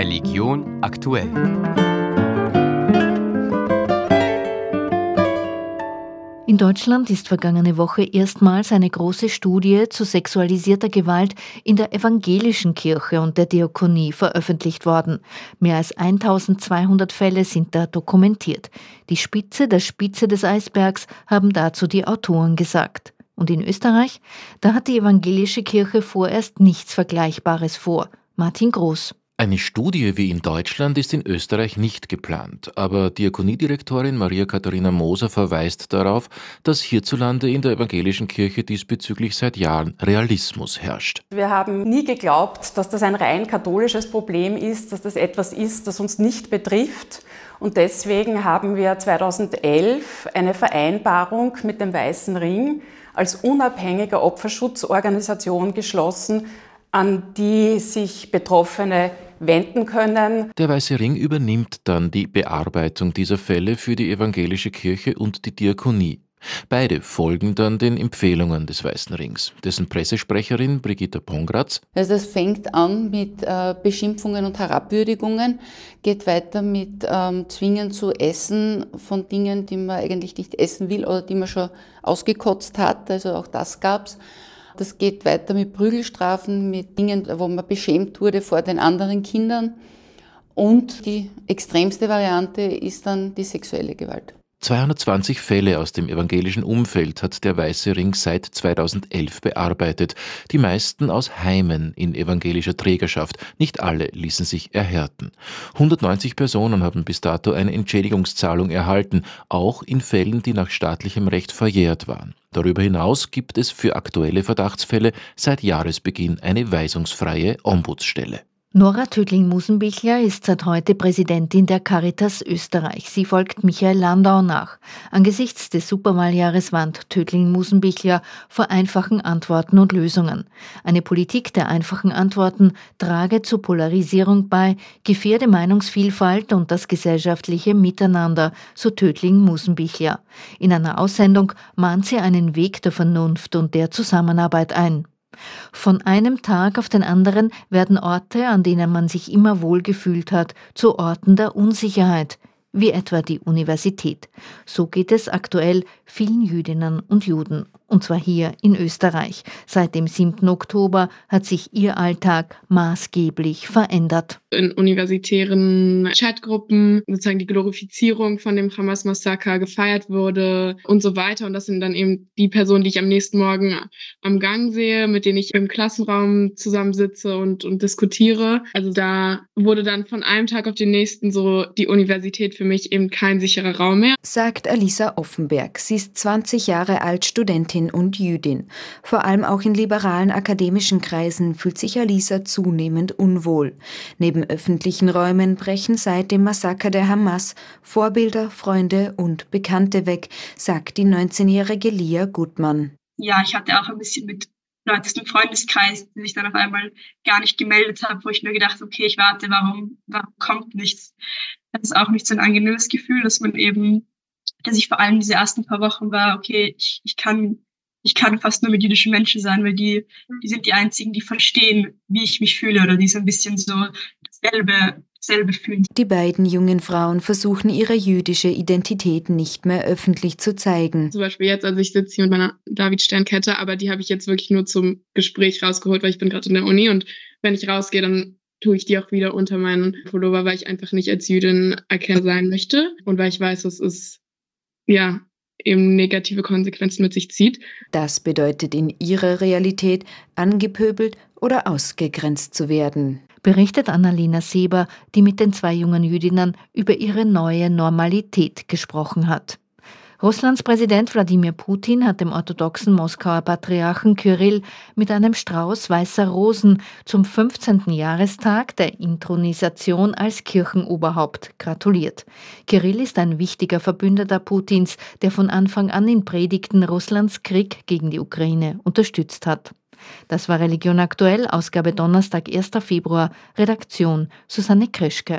Religion aktuell. In Deutschland ist vergangene Woche erstmals eine große Studie zu sexualisierter Gewalt in der evangelischen Kirche und der Diakonie veröffentlicht worden. Mehr als 1200 Fälle sind da dokumentiert. Die Spitze der Spitze des Eisbergs haben dazu die Autoren gesagt. Und in Österreich, da hat die evangelische Kirche vorerst nichts Vergleichbares vor. Martin Groß. Eine Studie wie in Deutschland ist in Österreich nicht geplant, aber Diakoniedirektorin Maria Katharina Moser verweist darauf, dass hierzulande in der evangelischen Kirche diesbezüglich seit Jahren Realismus herrscht. Wir haben nie geglaubt, dass das ein rein katholisches Problem ist, dass das etwas ist, das uns nicht betrifft. Und deswegen haben wir 2011 eine Vereinbarung mit dem Weißen Ring als unabhängige Opferschutzorganisation geschlossen, an die sich Betroffene wenden können. Der Weiße Ring übernimmt dann die Bearbeitung dieser Fälle für die evangelische Kirche und die Diakonie. Beide folgen dann den Empfehlungen des Weißen Rings, dessen Pressesprecherin Brigitta Pongratz. Also das fängt an mit äh, Beschimpfungen und Herabwürdigungen, geht weiter mit ähm, Zwingen zu essen von Dingen, die man eigentlich nicht essen will oder die man schon ausgekotzt hat. Also auch das gab's. Das geht weiter mit Prügelstrafen, mit Dingen, wo man beschämt wurde vor den anderen Kindern. Und die extremste Variante ist dann die sexuelle Gewalt. 220 Fälle aus dem evangelischen Umfeld hat der Weiße Ring seit 2011 bearbeitet, die meisten aus Heimen in evangelischer Trägerschaft. Nicht alle ließen sich erhärten. 190 Personen haben bis dato eine Entschädigungszahlung erhalten, auch in Fällen, die nach staatlichem Recht verjährt waren. Darüber hinaus gibt es für aktuelle Verdachtsfälle seit Jahresbeginn eine weisungsfreie Ombudsstelle. Nora Tödling-Musenbichler ist seit heute Präsidentin der Caritas Österreich. Sie folgt Michael Landau nach. Angesichts des Superwahljahres warnt Tödling-Musenbichler vor einfachen Antworten und Lösungen. Eine Politik der einfachen Antworten trage zur Polarisierung bei, gefährde Meinungsvielfalt und das gesellschaftliche Miteinander, so Tödling-Musenbichler. In einer Aussendung mahnt sie einen Weg der Vernunft und der Zusammenarbeit ein. Von einem Tag auf den anderen werden Orte, an denen man sich immer wohl gefühlt hat, zu Orten der Unsicherheit, wie etwa die Universität. So geht es aktuell vielen Jüdinnen und Juden und zwar hier in Österreich. Seit dem 7. Oktober hat sich ihr Alltag maßgeblich verändert. In universitären Chatgruppen sozusagen die Glorifizierung von dem Hamas-Massaker gefeiert wurde und so weiter. Und das sind dann eben die Personen, die ich am nächsten Morgen am Gang sehe, mit denen ich im Klassenraum zusammensitze und, und diskutiere. Also da wurde dann von einem Tag auf den nächsten so die Universität für mich eben kein sicherer Raum mehr. Sagt Alisa Offenberg. Sie ist 20 Jahre alt, Studentin Studentin und Jüdin. Vor allem auch in liberalen akademischen Kreisen fühlt sich Alisa zunehmend unwohl. Neben öffentlichen Räumen brechen seit dem Massaker der Hamas Vorbilder, Freunde und Bekannte weg, sagt die 19-jährige Lia Gutmann. Ja, ich hatte auch ein bisschen mit Leuten aus dem Freundeskreis, die sich dann auf einmal gar nicht gemeldet haben, wo ich mir gedacht okay, ich warte, warum, warum kommt nichts? Das ist auch nicht so ein angenehmes Gefühl, dass man eben, dass ich vor allem diese ersten paar Wochen war, okay, ich, ich kann ich kann fast nur mit jüdischen Menschen sein, weil die, die sind die einzigen, die verstehen, wie ich mich fühle oder die so ein bisschen so dasselbe, dasselbe fühlen. Die beiden jungen Frauen versuchen ihre jüdische Identität nicht mehr öffentlich zu zeigen. Zum Beispiel jetzt, also ich sitze hier mit meiner David-Sternkette, aber die habe ich jetzt wirklich nur zum Gespräch rausgeholt, weil ich bin gerade in der Uni und wenn ich rausgehe, dann tue ich die auch wieder unter meinen Pullover, weil ich einfach nicht als Jüdin erkennbar sein möchte und weil ich weiß, das ist ja eben negative Konsequenzen mit sich zieht. Das bedeutet in ihrer Realität, angepöbelt oder ausgegrenzt zu werden. Berichtet Annalena Seber, die mit den zwei jungen Jüdinnen über ihre neue Normalität gesprochen hat. Russlands Präsident Wladimir Putin hat dem orthodoxen Moskauer Patriarchen Kyrill mit einem Strauß weißer Rosen zum 15. Jahrestag der Intronisation als Kirchenoberhaupt gratuliert. Kyrill ist ein wichtiger Verbündeter Putins, der von Anfang an in Predigten Russlands Krieg gegen die Ukraine unterstützt hat. Das war Religion aktuell, Ausgabe Donnerstag, 1. Februar, Redaktion Susanne Krischke.